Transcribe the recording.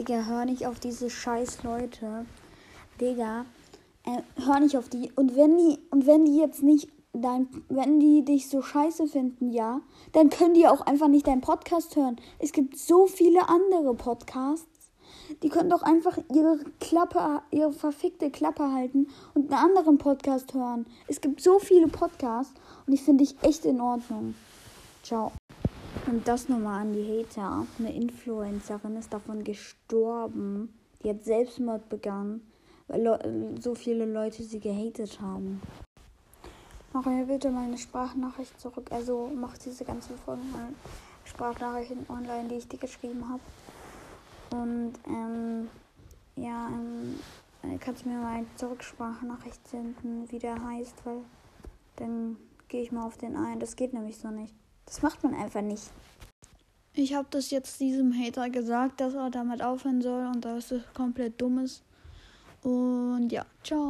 Digga, hör nicht auf diese scheiß Leute. Digga, äh, hör nicht auf die. Und wenn die, und wenn die jetzt nicht dein, wenn die dich so scheiße finden, ja, dann können die auch einfach nicht deinen Podcast hören. Es gibt so viele andere Podcasts. Die können doch einfach ihre Klappe, ihre verfickte Klappe halten und einen anderen Podcast hören. Es gibt so viele Podcasts und ich finde dich echt in Ordnung. Ciao. Und das nochmal an die Hater. Eine Influencerin ist davon gestorben. Die hat Selbstmord begangen, weil so viele Leute sie gehatet haben. Mach mir bitte meine Sprachnachricht zurück. Also mach diese ganzen Folgen mal Sprachnachrichten online, die ich dir geschrieben habe. Und ähm, ja, ähm, äh, kannst du mir mal eine Zurücksprachnachricht senden, wie der heißt, weil dann gehe ich mal auf den ein. Das geht nämlich so nicht. Das macht man einfach nicht. Ich habe das jetzt diesem Hater gesagt, dass er damit aufhören soll und dass es komplett dumm ist. Und ja, ciao.